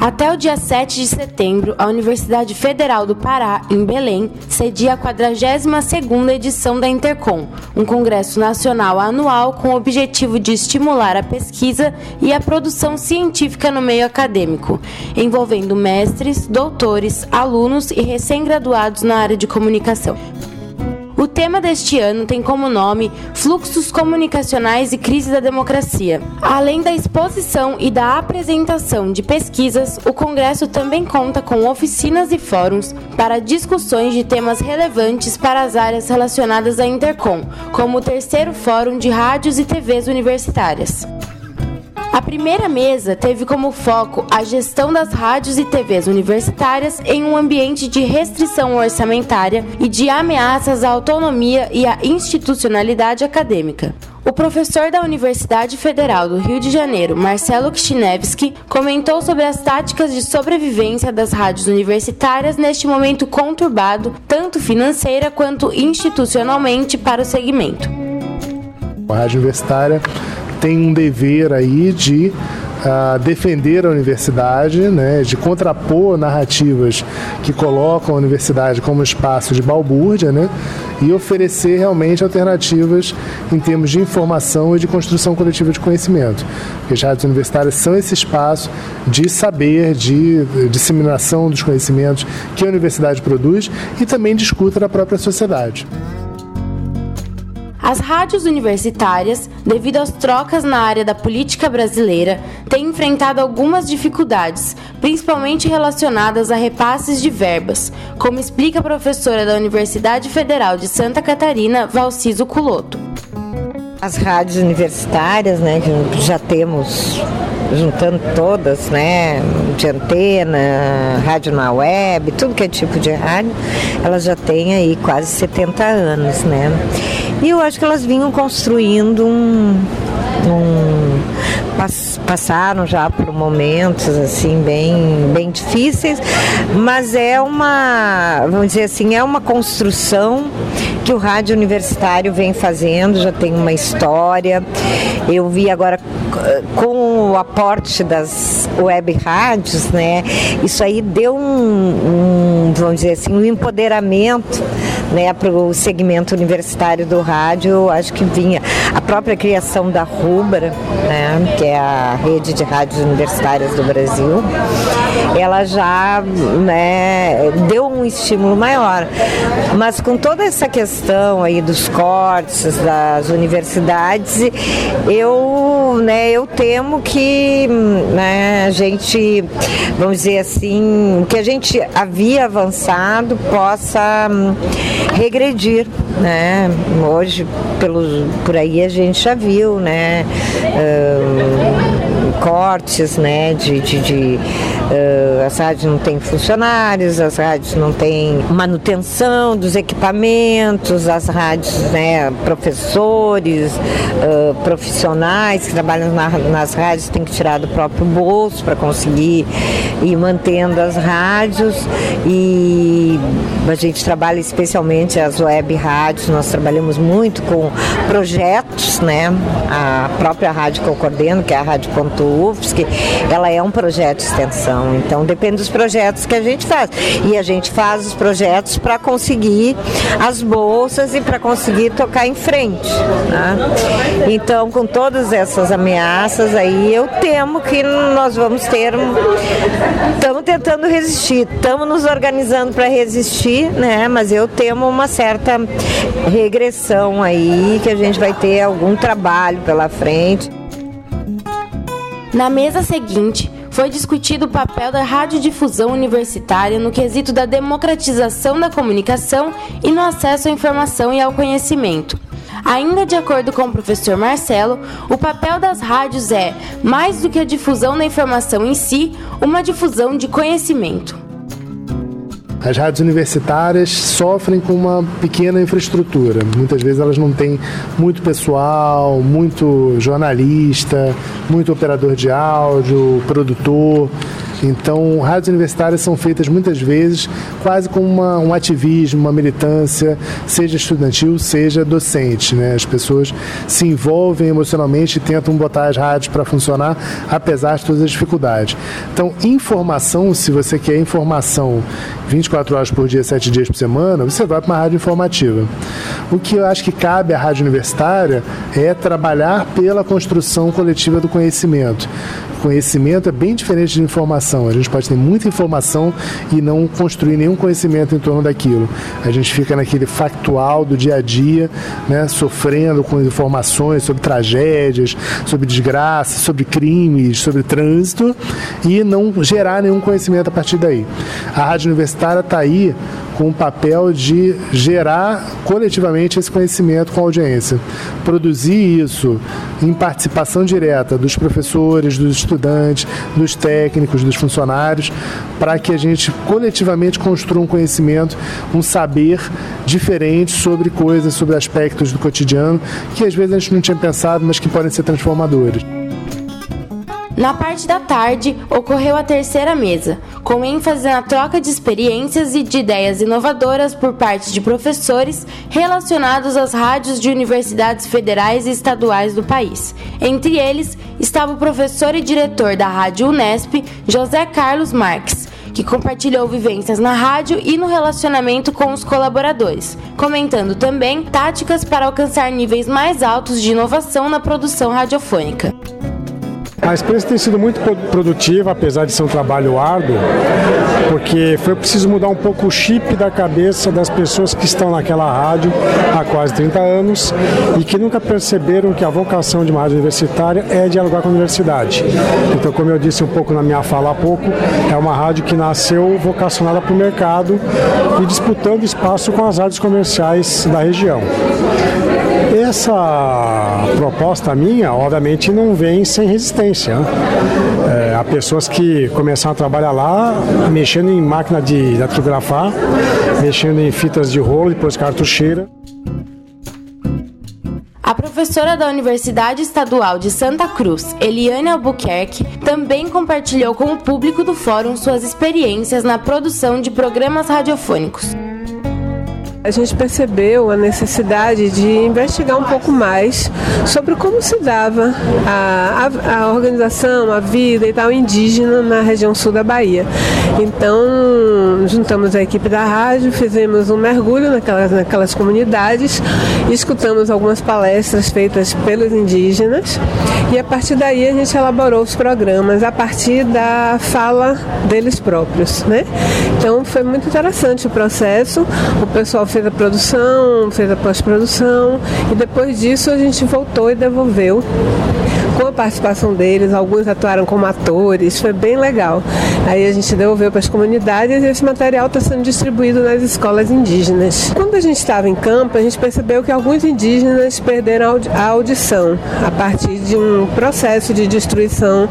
Até o dia 7 de setembro, a Universidade Federal do Pará, em Belém, cedia a 42ª edição da Intercom, um congresso nacional anual com o objetivo de estimular a pesquisa e a produção científica no meio acadêmico, envolvendo mestres, doutores, alunos e recém-graduados na área de comunicação. O tema deste ano tem como nome Fluxos Comunicacionais e Crise da Democracia. Além da exposição e da apresentação de pesquisas, o Congresso também conta com oficinas e fóruns para discussões de temas relevantes para as áreas relacionadas à Intercom, como o terceiro Fórum de Rádios e TVs Universitárias. A primeira mesa teve como foco a gestão das rádios e TVs universitárias em um ambiente de restrição orçamentária e de ameaças à autonomia e à institucionalidade acadêmica. O professor da Universidade Federal do Rio de Janeiro, Marcelo Kishinevski, comentou sobre as táticas de sobrevivência das rádios universitárias neste momento conturbado, tanto financeira quanto institucionalmente, para o segmento. A rádio universitária tem um dever aí de uh, defender a universidade, né, de contrapor narrativas que colocam a universidade como espaço de balbúrdia, né, e oferecer realmente alternativas em termos de informação e de construção coletiva de conhecimento. Porque as rádios universitárias são esse espaço de saber, de disseminação dos conhecimentos que a universidade produz e também de escuta da própria sociedade. As rádios universitárias, devido às trocas na área da política brasileira, têm enfrentado algumas dificuldades, principalmente relacionadas a repasses de verbas, como explica a professora da Universidade Federal de Santa Catarina, Valciso Culoto. As rádios universitárias, né, já temos juntando todas, né, de antena, rádio na web, tudo que é tipo de rádio, elas já têm aí quase 70 anos, né? E eu acho que elas vinham construindo um, um passaram já por momentos assim bem bem difíceis, mas é uma, vamos dizer assim, é uma construção que o rádio universitário vem fazendo, já tem uma história. Eu vi agora com o aporte das web rádios, né? Isso aí deu um, um vamos dizer assim, um empoderamento né, para o segmento universitário do rádio, acho que vinha a própria criação da Rubra, né, que é a rede de rádios universitárias do Brasil, ela já né, deu um estímulo maior. Mas com toda essa questão aí dos cortes das universidades, eu, né, eu temo que né, a gente, vamos dizer assim, que a gente havia avançado possa regredir, né? Hoje, pelos, por aí a gente já viu, né? Uh, cortes, né? De, de, de as rádios não têm funcionários, as rádios não têm manutenção dos equipamentos, as rádios, né? Professores, uh, profissionais que trabalham na, nas rádios têm que tirar do próprio bolso para conseguir ir mantendo as rádios e a gente trabalha especialmente as web rádios, nós trabalhamos muito com projetos, né? A própria rádio que eu coordeno, que é a Rádio.UFSC, ela é um projeto de extensão, então depende dos projetos que a gente faz. E a gente faz os projetos para conseguir as bolsas e para conseguir tocar em frente. Né? Então, com todas essas ameaças aí, eu temo que nós vamos ter. Estamos tentando resistir, estamos nos organizando para resistir, né? Mas eu temo uma certa regressão aí, que a gente vai ter algum trabalho pela frente. Na mesa seguinte, foi discutido o papel da radiodifusão universitária no quesito da democratização da comunicação e no acesso à informação e ao conhecimento. Ainda de acordo com o professor Marcelo, o papel das rádios é, mais do que a difusão da informação em si, uma difusão de conhecimento. As rádios universitárias sofrem com uma pequena infraestrutura. Muitas vezes elas não têm muito pessoal, muito jornalista, muito operador de áudio, produtor. Então, rádios universitárias são feitas muitas vezes quase como uma, um ativismo, uma militância, seja estudantil, seja docente. Né? As pessoas se envolvem emocionalmente e tentam botar as rádios para funcionar, apesar de todas as dificuldades. Então, informação, se você quer informação 24 horas por dia, 7 dias por semana, você vai para uma rádio informativa. O que eu acho que cabe à rádio universitária é trabalhar pela construção coletiva do conhecimento conhecimento é bem diferente de informação. A gente pode ter muita informação e não construir nenhum conhecimento em torno daquilo. A gente fica naquele factual do dia a dia, né, sofrendo com informações sobre tragédias, sobre desgraça, sobre crimes, sobre trânsito e não gerar nenhum conhecimento a partir daí. A rádio universitária está aí com o papel de gerar coletivamente esse conhecimento com a audiência. Produzir isso em participação direta dos professores, dos estudantes, dos técnicos, dos funcionários, para que a gente coletivamente construa um conhecimento, um saber diferente sobre coisas, sobre aspectos do cotidiano que às vezes a gente não tinha pensado, mas que podem ser transformadores. Na parte da tarde, ocorreu a terceira mesa, com ênfase na troca de experiências e de ideias inovadoras por parte de professores relacionados às rádios de universidades federais e estaduais do país. Entre eles estava o professor e diretor da Rádio Unesp, José Carlos Marques, que compartilhou vivências na rádio e no relacionamento com os colaboradores, comentando também táticas para alcançar níveis mais altos de inovação na produção radiofônica. A experiência tem sido muito produtiva, apesar de ser um trabalho árduo, porque foi preciso mudar um pouco o chip da cabeça das pessoas que estão naquela rádio há quase 30 anos e que nunca perceberam que a vocação de uma rádio universitária é dialogar com a universidade. Então, como eu disse um pouco na minha fala há pouco, é uma rádio que nasceu vocacionada para o mercado e disputando espaço com as rádios comerciais da região. Essa proposta minha, obviamente, não vem sem resistência. Né? É, há pessoas que começaram a trabalhar lá, mexendo em máquina de datilografar, mexendo em fitas de rolo, depois cartucheira. A professora da Universidade Estadual de Santa Cruz, Eliane Albuquerque, também compartilhou com o público do fórum suas experiências na produção de programas radiofônicos. A gente percebeu a necessidade de investigar um pouco mais sobre como se dava a, a, a, organização, a vida e tal indígena na região sul da Bahia. Então, juntamos a equipe da rádio, fizemos um mergulho naquelas, naquelas comunidades, escutamos algumas palestras feitas pelos indígenas e a partir daí a gente elaborou os programas a partir da fala deles próprios. Né? Então, foi muito interessante o processo. O pessoal fez a produção, fez a pós-produção e depois disso a gente voltou e devolveu com a participação deles, alguns atuaram como atores, foi bem legal. Aí a gente devolveu para as comunidades e esse material está sendo distribuído nas escolas indígenas. Quando a gente estava em campo, a gente percebeu que alguns indígenas perderam a audição a partir de um processo de destruição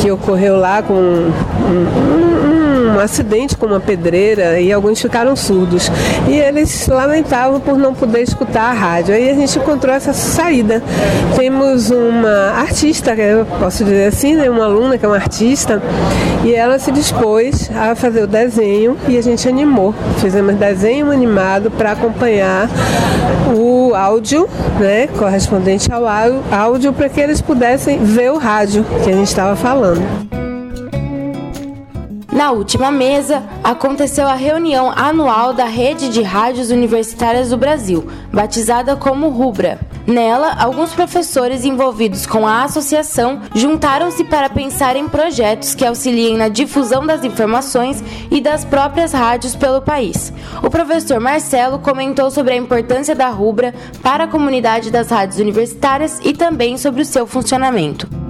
que ocorreu lá com um, um, um acidente com uma pedreira e alguns ficaram surdos. E eles lamentavam por não poder escutar a rádio. Aí a gente encontrou essa saída. Temos uma artista, eu posso dizer assim, né, uma aluna que é uma artista, e ela se dispôs a fazer o desenho e a gente animou. Fizemos desenho animado para acompanhar o áudio, né, correspondente ao áudio, para que eles pudessem ver o rádio que a gente estava falando. Na última mesa, aconteceu a reunião anual da Rede de Rádios Universitárias do Brasil, batizada como RUBRA. Nela, alguns professores envolvidos com a associação juntaram-se para pensar em projetos que auxiliem na difusão das informações e das próprias rádios pelo país. O professor Marcelo comentou sobre a importância da RUBRA para a comunidade das rádios universitárias e também sobre o seu funcionamento.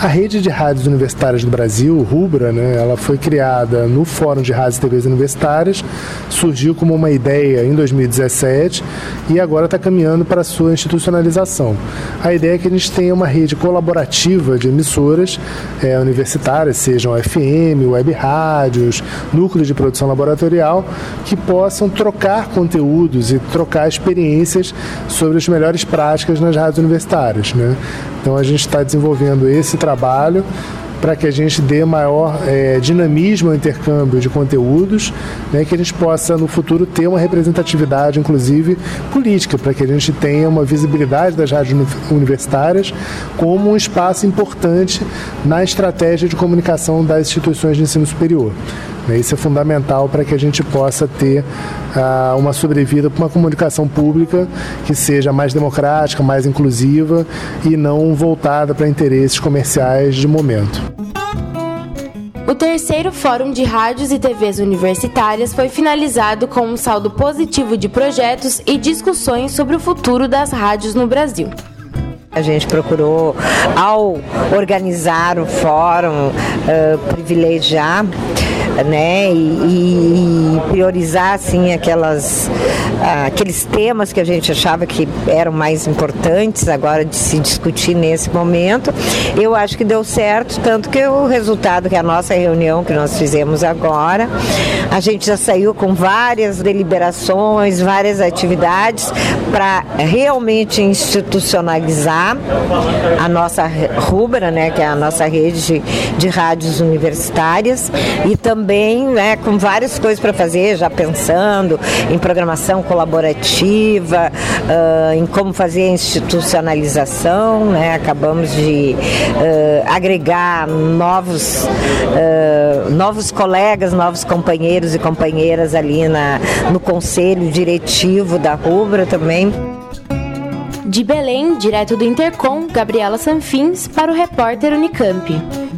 A rede de rádios universitárias do Brasil, RUBRA, né, ela foi criada no Fórum de Rádios e TVs Universitárias, surgiu como uma ideia em 2017 e agora está caminhando para a sua institucionalização. A ideia é que a gente tenha uma rede colaborativa de emissoras é, universitárias, sejam FM, web rádios, núcleos de produção laboratorial, que possam trocar conteúdos e trocar experiências sobre as melhores práticas nas rádios universitárias. Né? Então a gente está desenvolvendo esse trabalho para que a gente dê maior é, dinamismo ao intercâmbio de conteúdos, né, que a gente possa no futuro ter uma representatividade, inclusive política, para que a gente tenha uma visibilidade das rádios universitárias como um espaço importante na estratégia de comunicação das instituições de ensino superior. Né, isso é fundamental para que a gente possa ter uh, uma sobrevida para uma comunicação pública que seja mais democrática, mais inclusiva e não voltada para interesses comerciais de momento. O terceiro Fórum de Rádios e TVs Universitárias foi finalizado com um saldo positivo de projetos e discussões sobre o futuro das rádios no Brasil. A gente procurou, ao organizar o fórum, uh, privilegiar né? E, e priorizar assim aquelas ah, aqueles temas que a gente achava que eram mais importantes agora de se discutir nesse momento. Eu acho que deu certo, tanto que o resultado que a nossa reunião que nós fizemos agora, a gente já saiu com várias deliberações, várias atividades para realmente institucionalizar a nossa rubra, né, que é a nossa rede de, de rádios universitárias e também também né, com várias coisas para fazer, já pensando em programação colaborativa, uh, em como fazer a institucionalização. Né? Acabamos de uh, agregar novos, uh, novos colegas, novos companheiros e companheiras ali na, no conselho diretivo da Rubra também. De Belém, direto do Intercom, Gabriela Sanfins, para o repórter Unicamp.